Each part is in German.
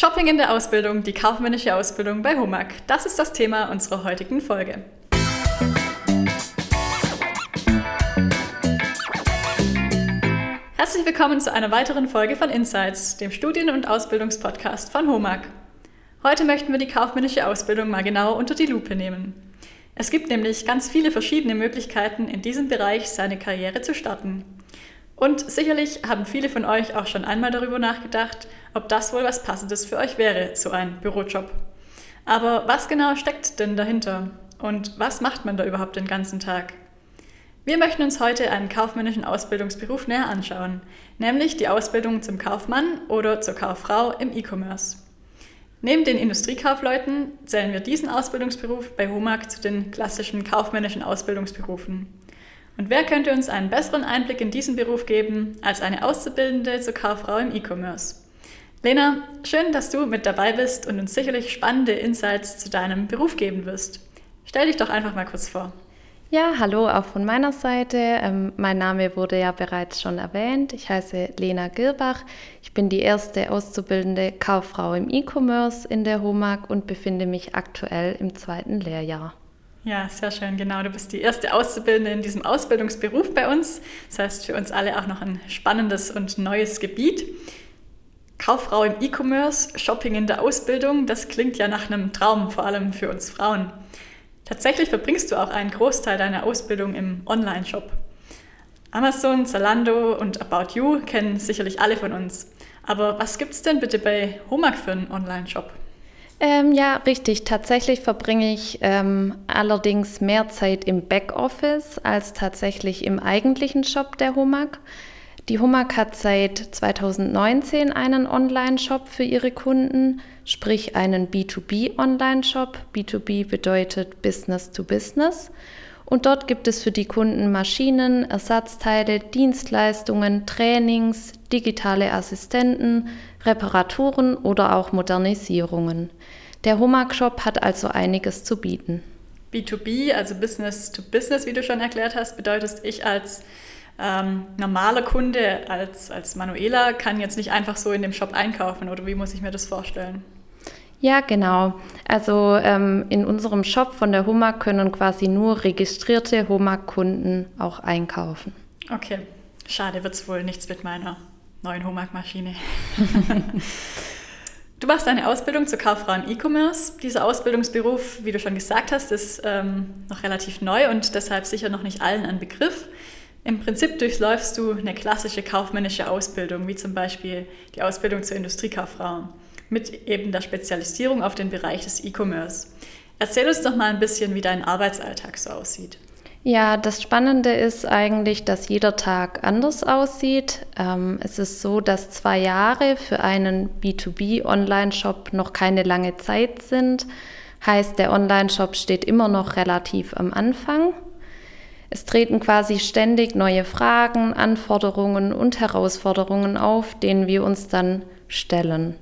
Shopping in der Ausbildung, die kaufmännische Ausbildung bei HOMAG. Das ist das Thema unserer heutigen Folge. Herzlich willkommen zu einer weiteren Folge von Insights, dem Studien- und Ausbildungspodcast von HOMAG. Heute möchten wir die kaufmännische Ausbildung mal genauer unter die Lupe nehmen. Es gibt nämlich ganz viele verschiedene Möglichkeiten, in diesem Bereich seine Karriere zu starten. Und sicherlich haben viele von euch auch schon einmal darüber nachgedacht, ob das wohl was Passendes für euch wäre, so ein Bürojob. Aber was genau steckt denn dahinter? Und was macht man da überhaupt den ganzen Tag? Wir möchten uns heute einen kaufmännischen Ausbildungsberuf näher anschauen, nämlich die Ausbildung zum Kaufmann oder zur Kauffrau im E-Commerce. Neben den Industriekaufleuten zählen wir diesen Ausbildungsberuf bei HOMAG zu den klassischen kaufmännischen Ausbildungsberufen. Und wer könnte uns einen besseren Einblick in diesen Beruf geben als eine Auszubildende zur Kauffrau im E-Commerce? Lena, schön, dass du mit dabei bist und uns sicherlich spannende Insights zu deinem Beruf geben wirst. Stell dich doch einfach mal kurz vor. Ja, hallo auch von meiner Seite. Ähm, mein Name wurde ja bereits schon erwähnt. Ich heiße Lena Girbach. Ich bin die erste auszubildende Kauffrau im E-Commerce in der HOMAG und befinde mich aktuell im zweiten Lehrjahr. Ja, sehr schön, genau. Du bist die erste Auszubildende in diesem Ausbildungsberuf bei uns. Das heißt für uns alle auch noch ein spannendes und neues Gebiet. Kauffrau im E-Commerce, Shopping in der Ausbildung, das klingt ja nach einem Traum, vor allem für uns Frauen. Tatsächlich verbringst du auch einen Großteil deiner Ausbildung im Online-Shop. Amazon, Zalando und About You kennen sicherlich alle von uns. Aber was gibt es denn bitte bei Homag für einen Online-Shop? Ähm, ja, richtig. Tatsächlich verbringe ich ähm, allerdings mehr Zeit im Backoffice als tatsächlich im eigentlichen Shop der Humag. Die Humag hat seit 2019 einen Online-Shop für ihre Kunden, sprich einen B2B-Online-Shop. B2B bedeutet Business to Business. Und dort gibt es für die Kunden Maschinen, Ersatzteile, Dienstleistungen, Trainings, digitale Assistenten, Reparaturen oder auch Modernisierungen. Der Homag Shop hat also einiges zu bieten. B2B, also Business to Business, wie du schon erklärt hast, bedeutet, ich als ähm, normaler Kunde, als, als Manuela, kann jetzt nicht einfach so in dem Shop einkaufen oder wie muss ich mir das vorstellen? Ja, genau. Also ähm, in unserem Shop von der Homag können quasi nur registrierte Homag-Kunden auch einkaufen. Okay, schade, wird es wohl nichts mit meiner neuen Homag-Maschine. du machst eine Ausbildung zur Kauffrau im E-Commerce. Dieser Ausbildungsberuf, wie du schon gesagt hast, ist ähm, noch relativ neu und deshalb sicher noch nicht allen ein Begriff. Im Prinzip durchläufst du eine klassische kaufmännische Ausbildung, wie zum Beispiel die Ausbildung zur Industriekauffrau, mit eben der Spezialisierung auf den Bereich des E-Commerce. Erzähl uns doch mal ein bisschen, wie dein Arbeitsalltag so aussieht. Ja, das Spannende ist eigentlich, dass jeder Tag anders aussieht. Ähm, es ist so, dass zwei Jahre für einen B2B-Online-Shop noch keine lange Zeit sind. Heißt, der Online-Shop steht immer noch relativ am Anfang. Es treten quasi ständig neue Fragen, Anforderungen und Herausforderungen auf, denen wir uns dann stellen.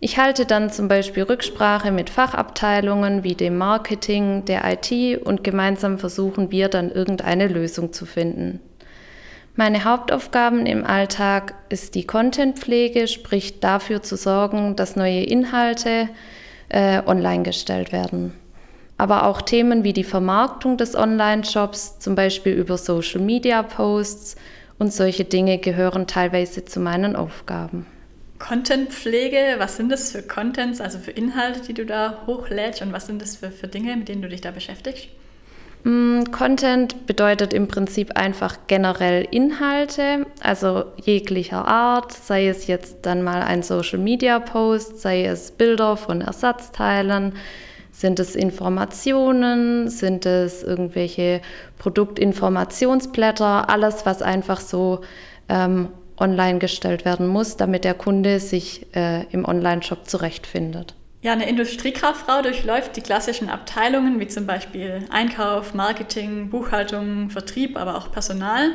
Ich halte dann zum Beispiel Rücksprache mit Fachabteilungen wie dem Marketing, der IT und gemeinsam versuchen wir dann irgendeine Lösung zu finden. Meine Hauptaufgaben im Alltag ist die Contentpflege, sprich dafür zu sorgen, dass neue Inhalte äh, online gestellt werden. Aber auch Themen wie die Vermarktung des Online-Shops, zum Beispiel über Social-Media-Posts und solche Dinge gehören teilweise zu meinen Aufgaben. Contentpflege, was sind das für Contents, also für Inhalte, die du da hochlädst und was sind das für, für Dinge, mit denen du dich da beschäftigst? Mm, Content bedeutet im Prinzip einfach generell Inhalte, also jeglicher Art, sei es jetzt dann mal ein Social Media Post, sei es Bilder von Ersatzteilen, sind es Informationen, sind es irgendwelche Produktinformationsblätter, alles, was einfach so ähm, online gestellt werden muss, damit der Kunde sich äh, im Online-Shop zurechtfindet. Ja, eine Industriekauffrau durchläuft die klassischen Abteilungen wie zum Beispiel Einkauf, Marketing, Buchhaltung, Vertrieb, aber auch Personal.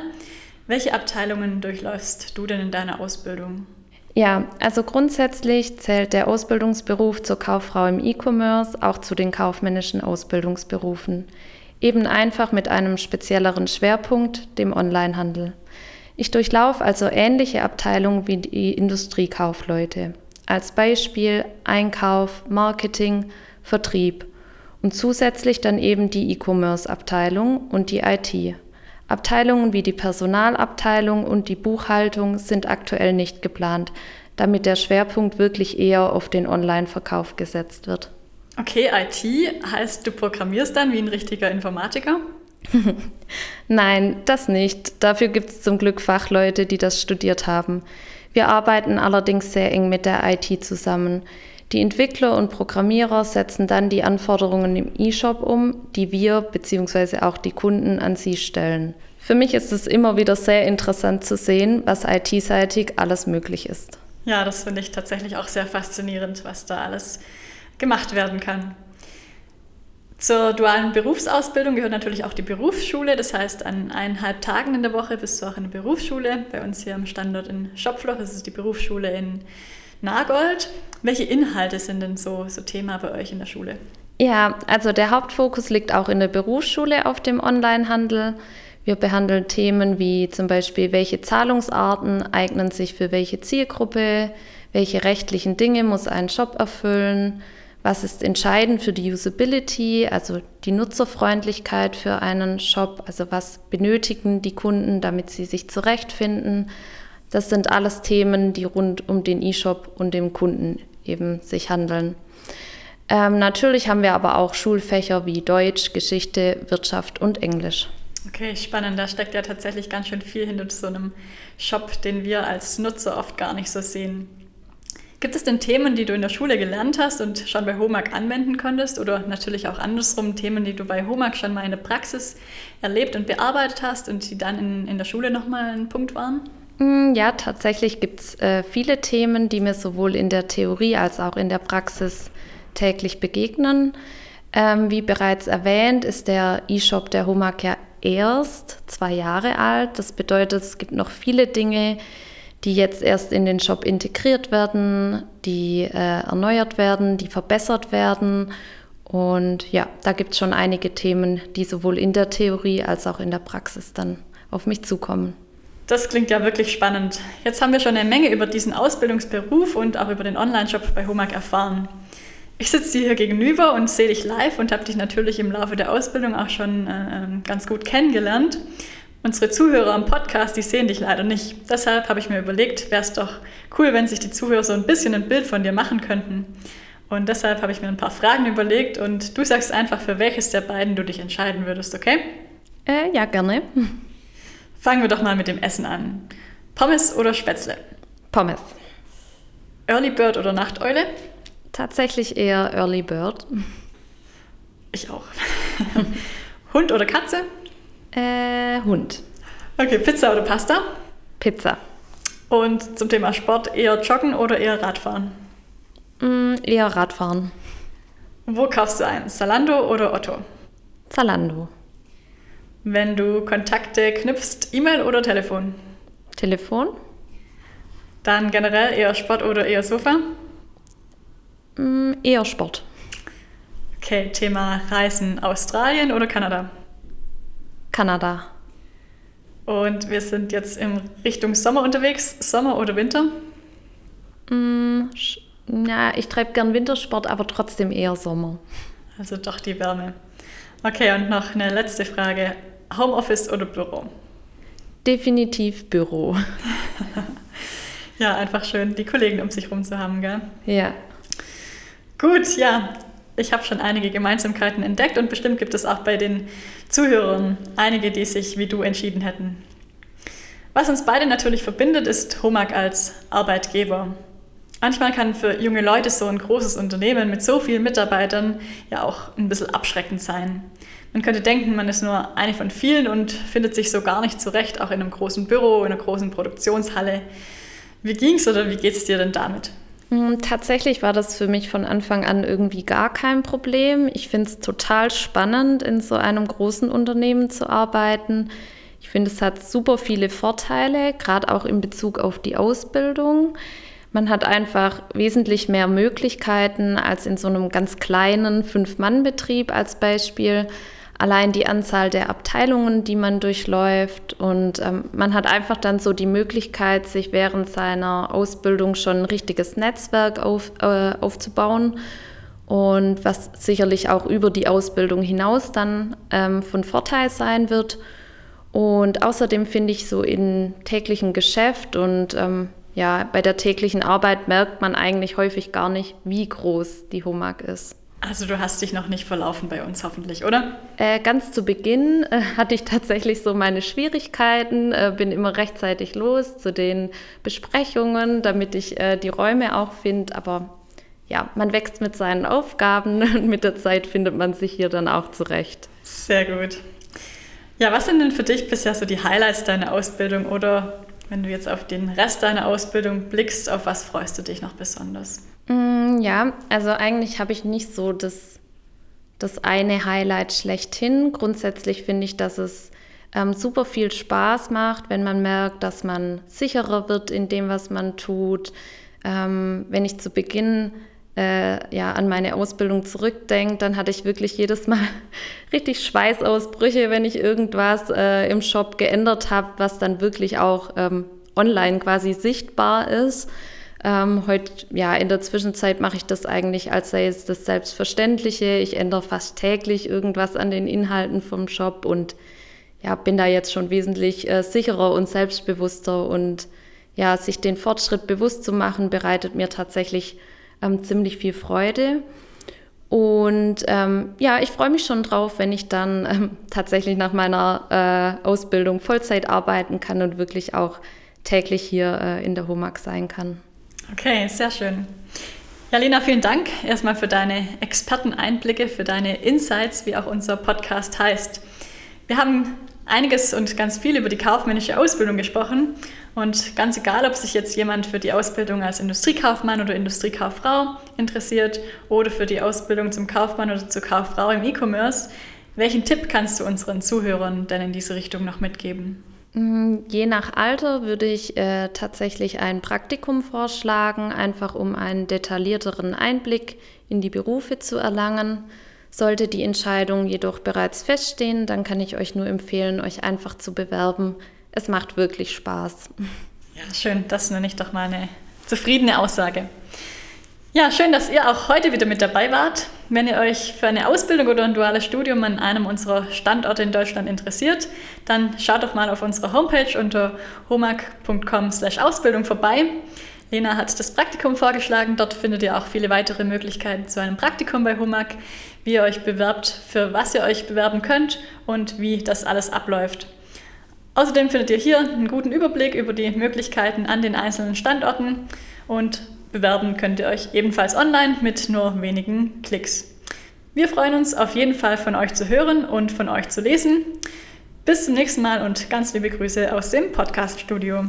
Welche Abteilungen durchläufst du denn in deiner Ausbildung? Ja, also grundsätzlich zählt der Ausbildungsberuf zur Kauffrau im E-Commerce auch zu den kaufmännischen Ausbildungsberufen. Eben einfach mit einem spezielleren Schwerpunkt, dem Onlinehandel. Ich durchlaufe also ähnliche Abteilungen wie die Industriekaufleute. Als Beispiel Einkauf, Marketing, Vertrieb und zusätzlich dann eben die E-Commerce-Abteilung und die IT. Abteilungen wie die Personalabteilung und die Buchhaltung sind aktuell nicht geplant, damit der Schwerpunkt wirklich eher auf den Online-Verkauf gesetzt wird. Okay, IT heißt, du programmierst dann wie ein richtiger Informatiker? Nein, das nicht. Dafür gibt es zum Glück Fachleute, die das studiert haben. Wir arbeiten allerdings sehr eng mit der IT zusammen. Die Entwickler und Programmierer setzen dann die Anforderungen im E-Shop um, die wir bzw. auch die Kunden an sie stellen. Für mich ist es immer wieder sehr interessant zu sehen, was IT-seitig alles möglich ist. Ja, das finde ich tatsächlich auch sehr faszinierend, was da alles gemacht werden kann. Zur dualen Berufsausbildung gehört natürlich auch die Berufsschule. Das heißt, an eineinhalb Tagen in der Woche bist du auch in der Berufsschule. Bei uns hier am Standort in Schopfloch ist es die Berufsschule in Nagold. Welche Inhalte sind denn so, so Thema bei euch in der Schule? Ja, also der Hauptfokus liegt auch in der Berufsschule auf dem Onlinehandel. Wir behandeln Themen wie zum Beispiel, welche Zahlungsarten eignen sich für welche Zielgruppe, welche rechtlichen Dinge muss ein Shop erfüllen, was ist entscheidend für die Usability, also die Nutzerfreundlichkeit für einen Shop, also was benötigen die Kunden, damit sie sich zurechtfinden. Das sind alles Themen, die rund um den E-Shop und den Kunden eben sich handeln. Ähm, natürlich haben wir aber auch Schulfächer wie Deutsch, Geschichte, Wirtschaft und Englisch. Okay, spannend. Da steckt ja tatsächlich ganz schön viel hinter so einem Shop, den wir als Nutzer oft gar nicht so sehen. Gibt es denn Themen, die du in der Schule gelernt hast und schon bei HOMAG anwenden konntest? Oder natürlich auch andersrum Themen, die du bei HOMAG schon mal in der Praxis erlebt und bearbeitet hast und die dann in, in der Schule nochmal ein Punkt waren? Mm, ja, tatsächlich gibt es äh, viele Themen, die mir sowohl in der Theorie als auch in der Praxis täglich begegnen. Ähm, wie bereits erwähnt, ist der E-Shop der HOMAG ja erst zwei Jahre alt. Das bedeutet, es gibt noch viele Dinge, die jetzt erst in den Shop integriert werden, die äh, erneuert werden, die verbessert werden. Und ja, da gibt es schon einige Themen, die sowohl in der Theorie als auch in der Praxis dann auf mich zukommen. Das klingt ja wirklich spannend. Jetzt haben wir schon eine Menge über diesen Ausbildungsberuf und auch über den Online-Shop bei Homag erfahren. Ich sitze dir hier gegenüber und sehe dich live und habe dich natürlich im Laufe der Ausbildung auch schon äh, ähm, ganz gut kennengelernt. Unsere Zuhörer am Podcast, die sehen dich leider nicht. Deshalb habe ich mir überlegt, wäre es doch cool, wenn sich die Zuhörer so ein bisschen ein Bild von dir machen könnten. Und deshalb habe ich mir ein paar Fragen überlegt und du sagst einfach, für welches der beiden du dich entscheiden würdest, okay? Äh, ja, gerne. Fangen wir doch mal mit dem Essen an. Pommes oder Spätzle? Pommes. Early Bird oder Nachteule? Tatsächlich eher Early Bird. Ich auch. Hund oder Katze? Äh, Hund. Okay, Pizza oder Pasta? Pizza. Und zum Thema Sport, eher joggen oder eher Radfahren? Mm, eher Radfahren. Wo kaufst du ein? Zalando oder Otto? Zalando. Wenn du Kontakte knüpfst, E-Mail oder Telefon? Telefon. Dann generell eher Sport oder eher Sofa? Mm, eher Sport. Okay, Thema Reisen, Australien oder Kanada? Kanada. Und wir sind jetzt in Richtung Sommer unterwegs. Sommer oder Winter? Mm, ja, ich treibe gern Wintersport, aber trotzdem eher Sommer. Also doch die Wärme. Okay, und noch eine letzte Frage. Homeoffice oder Büro? Definitiv Büro. ja, einfach schön, die Kollegen um sich herum zu haben, gell? Ja. Gut, ja ich habe schon einige Gemeinsamkeiten entdeckt und bestimmt gibt es auch bei den Zuhörern einige, die sich wie du entschieden hätten. Was uns beide natürlich verbindet, ist Homag als Arbeitgeber. Manchmal kann für junge Leute so ein großes Unternehmen mit so vielen Mitarbeitern ja auch ein bisschen abschreckend sein. Man könnte denken, man ist nur eine von vielen und findet sich so gar nicht zurecht, auch in einem großen Büro, in einer großen Produktionshalle. Wie ging's oder wie geht's dir denn damit? Hm, tatsächlich war das für mich von Anfang an irgendwie gar kein Problem. Ich finde es total spannend, in so einem großen Unternehmen zu arbeiten. Ich finde, es hat super viele Vorteile, gerade auch in Bezug auf die Ausbildung. Man hat einfach wesentlich mehr Möglichkeiten als in so einem ganz kleinen Fünf-Mann-Betrieb als Beispiel. Allein die Anzahl der Abteilungen, die man durchläuft. Und ähm, man hat einfach dann so die Möglichkeit, sich während seiner Ausbildung schon ein richtiges Netzwerk auf, äh, aufzubauen. Und was sicherlich auch über die Ausbildung hinaus dann ähm, von Vorteil sein wird. Und außerdem finde ich so im täglichen Geschäft und ähm, ja, bei der täglichen Arbeit merkt man eigentlich häufig gar nicht, wie groß die HOMAG ist. Also du hast dich noch nicht verlaufen bei uns hoffentlich, oder? Äh, ganz zu Beginn äh, hatte ich tatsächlich so meine Schwierigkeiten, äh, bin immer rechtzeitig los zu den Besprechungen, damit ich äh, die Räume auch finde. Aber ja, man wächst mit seinen Aufgaben und mit der Zeit findet man sich hier dann auch zurecht. Sehr gut. Ja, was sind denn für dich bisher so die Highlights deiner Ausbildung oder wenn du jetzt auf den Rest deiner Ausbildung blickst, auf was freust du dich noch besonders? Mm, ja, also eigentlich habe ich nicht so das, das eine Highlight schlechthin. Grundsätzlich finde ich, dass es ähm, super viel Spaß macht, wenn man merkt, dass man sicherer wird in dem, was man tut. Ähm, wenn ich zu Beginn äh, ja, an meine Ausbildung zurückdenke, dann hatte ich wirklich jedes Mal richtig Schweißausbrüche, wenn ich irgendwas äh, im Shop geändert habe, was dann wirklich auch ähm, online quasi sichtbar ist. Ähm, heute, ja, in der Zwischenzeit mache ich das eigentlich, als sei es das Selbstverständliche. Ich ändere fast täglich irgendwas an den Inhalten vom Shop und ja, bin da jetzt schon wesentlich äh, sicherer und selbstbewusster und ja, sich den Fortschritt bewusst zu machen, bereitet mir tatsächlich ähm, ziemlich viel Freude. Und ähm, ja, ich freue mich schon drauf, wenn ich dann ähm, tatsächlich nach meiner äh, Ausbildung Vollzeit arbeiten kann und wirklich auch täglich hier äh, in der HOMAG sein kann. Okay, sehr schön. Ja, Lena, vielen Dank erstmal für deine Experteneinblicke, für deine Insights, wie auch unser Podcast heißt. Wir haben einiges und ganz viel über die kaufmännische Ausbildung gesprochen. Und ganz egal, ob sich jetzt jemand für die Ausbildung als Industriekaufmann oder Industriekauffrau interessiert oder für die Ausbildung zum Kaufmann oder zur Kauffrau im E-Commerce, welchen Tipp kannst du unseren Zuhörern denn in diese Richtung noch mitgeben? Mm, je nach Alter würde ich äh, tatsächlich ein Praktikum vorschlagen, einfach um einen detaillierteren Einblick in die Berufe zu erlangen. Sollte die Entscheidung jedoch bereits feststehen, dann kann ich euch nur empfehlen, euch einfach zu bewerben. Es macht wirklich Spaß. Ja, schön. Das nenne ich doch mal eine zufriedene Aussage. Ja, schön, dass ihr auch heute wieder mit dabei wart. Wenn ihr euch für eine Ausbildung oder ein duales Studium an einem unserer Standorte in Deutschland interessiert, dann schaut doch mal auf unserer Homepage unter homag.com/ausbildung vorbei. Lena hat das Praktikum vorgeschlagen. Dort findet ihr auch viele weitere Möglichkeiten zu einem Praktikum bei HOMAG, wie ihr euch bewerbt, für was ihr euch bewerben könnt und wie das alles abläuft. Außerdem findet ihr hier einen guten Überblick über die Möglichkeiten an den einzelnen Standorten und bewerben könnt ihr euch ebenfalls online mit nur wenigen Klicks. Wir freuen uns auf jeden Fall von euch zu hören und von euch zu lesen. Bis zum nächsten Mal und ganz liebe Grüße aus dem Podcast-Studio.